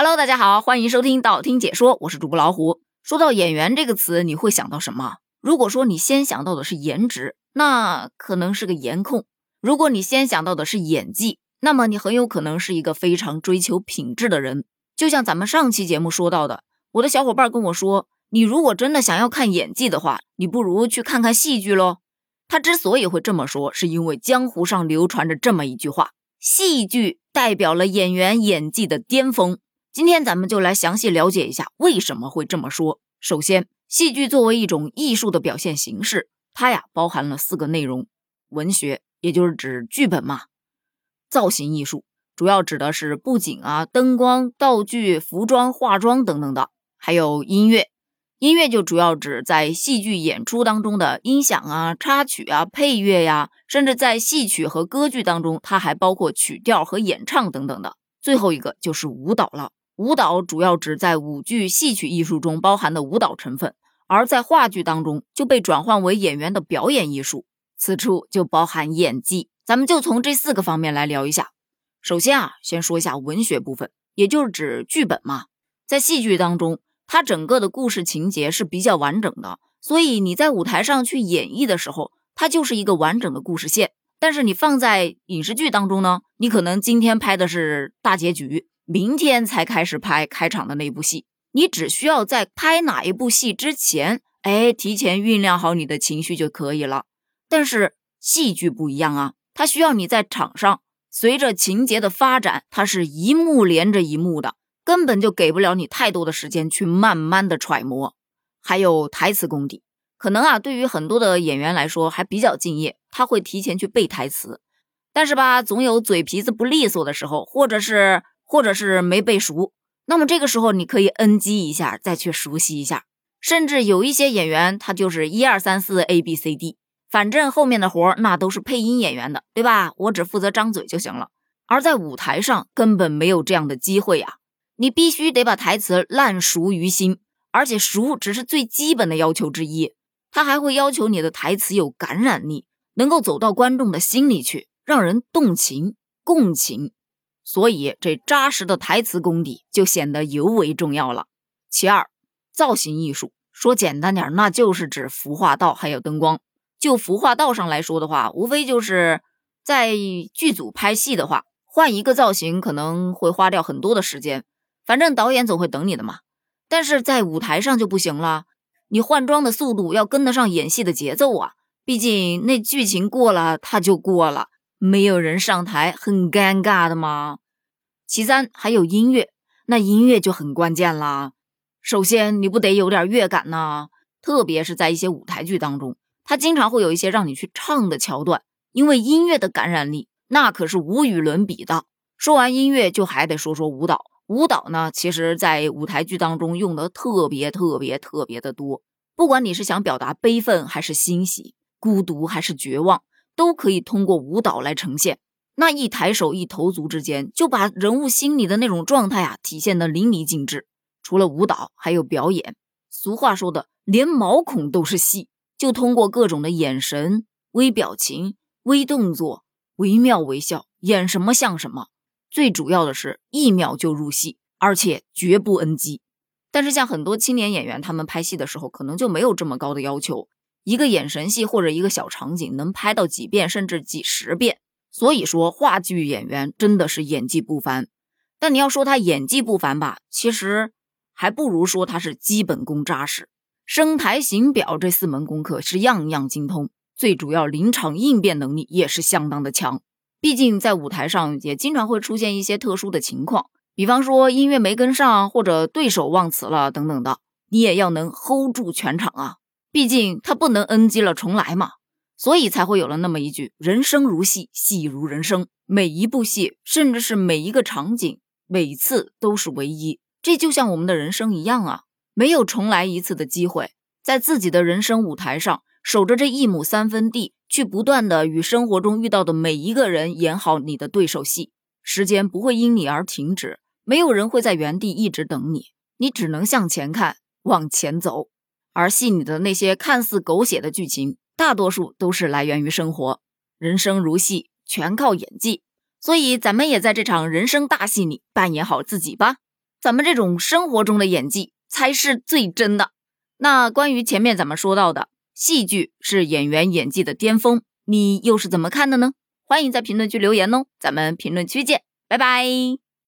Hello，大家好，欢迎收听道听解说，我是主播老虎。说到演员这个词，你会想到什么？如果说你先想到的是颜值，那可能是个颜控；如果你先想到的是演技，那么你很有可能是一个非常追求品质的人。就像咱们上期节目说到的，我的小伙伴跟我说，你如果真的想要看演技的话，你不如去看看戏剧喽。他之所以会这么说，是因为江湖上流传着这么一句话：戏剧代表了演员演技的巅峰。今天咱们就来详细了解一下为什么会这么说。首先，戏剧作为一种艺术的表现形式，它呀包含了四个内容：文学，也就是指剧本嘛；造型艺术，主要指的是布景啊、灯光、道具、服装、化妆等等的；还有音乐，音乐就主要指在戏剧演出当中的音响啊、插曲啊、配乐呀，甚至在戏曲和歌剧当中，它还包括曲调和演唱等等的。最后一个就是舞蹈了。舞蹈主要指在舞剧、戏曲艺术中包含的舞蹈成分，而在话剧当中就被转换为演员的表演艺术，此处就包含演技。咱们就从这四个方面来聊一下。首先啊，先说一下文学部分，也就是指剧本嘛。在戏剧当中，它整个的故事情节是比较完整的，所以你在舞台上去演绎的时候，它就是一个完整的故事线。但是你放在影视剧当中呢，你可能今天拍的是大结局。明天才开始拍开场的那部戏，你只需要在拍哪一部戏之前，哎，提前酝酿好你的情绪就可以了。但是戏剧不一样啊，它需要你在场上，随着情节的发展，它是一幕连着一幕的，根本就给不了你太多的时间去慢慢的揣摩。还有台词功底，可能啊，对于很多的演员来说还比较敬业，他会提前去背台词。但是吧，总有嘴皮子不利索的时候，或者是。或者是没背熟，那么这个时候你可以 NG 一下，再去熟悉一下。甚至有一些演员，他就是一二三四 A B C D，反正后面的活那都是配音演员的，对吧？我只负责张嘴就行了。而在舞台上根本没有这样的机会呀，你必须得把台词烂熟于心，而且熟只是最基本的要求之一，他还会要求你的台词有感染力，能够走到观众的心里去，让人动情共情。所以，这扎实的台词功底就显得尤为重要了。其二，造型艺术，说简单点，那就是指服化道还有灯光。就服化道上来说的话，无非就是在剧组拍戏的话，换一个造型可能会花掉很多的时间，反正导演总会等你的嘛。但是在舞台上就不行了，你换装的速度要跟得上演戏的节奏啊，毕竟那剧情过了，它就过了。没有人上台，很尴尬的吗？其三，还有音乐，那音乐就很关键啦。首先，你不得有点乐感呐？特别是在一些舞台剧当中，它经常会有一些让你去唱的桥段，因为音乐的感染力那可是无与伦比的。说完音乐，就还得说说舞蹈。舞蹈呢，其实在舞台剧当中用的特别特别特别的多，不管你是想表达悲愤还是欣喜，孤独还是绝望。都可以通过舞蹈来呈现，那一抬手一投足之间，就把人物心里的那种状态啊体现的淋漓尽致。除了舞蹈，还有表演。俗话说的，连毛孔都是戏，就通过各种的眼神、微表情、微动作、惟妙惟肖，演什么像什么。最主要的是一秒就入戏，而且绝不 NG。但是像很多青年演员，他们拍戏的时候可能就没有这么高的要求。一个眼神戏或者一个小场景能拍到几遍甚至几十遍，所以说话剧演员真的是演技不凡。但你要说他演技不凡吧，其实还不如说他是基本功扎实。声台形表这四门功课是样样精通，最主要临场应变能力也是相当的强。毕竟在舞台上也经常会出现一些特殊的情况，比方说音乐没跟上或者对手忘词了等等的，你也要能 hold 住全场啊。毕竟他不能 NG 了重来嘛，所以才会有了那么一句“人生如戏，戏如人生”。每一部戏，甚至是每一个场景，每次都是唯一。这就像我们的人生一样啊，没有重来一次的机会。在自己的人生舞台上，守着这一亩三分地，去不断的与生活中遇到的每一个人演好你的对手戏。时间不会因你而停止，没有人会在原地一直等你，你只能向前看，往前走。而戏里的那些看似狗血的剧情，大多数都是来源于生活。人生如戏，全靠演技。所以咱们也在这场人生大戏里扮演好自己吧。咱们这种生活中的演技才是最真的。那关于前面咱们说到的戏剧是演员演技的巅峰，你又是怎么看的呢？欢迎在评论区留言哦，咱们评论区见，拜拜。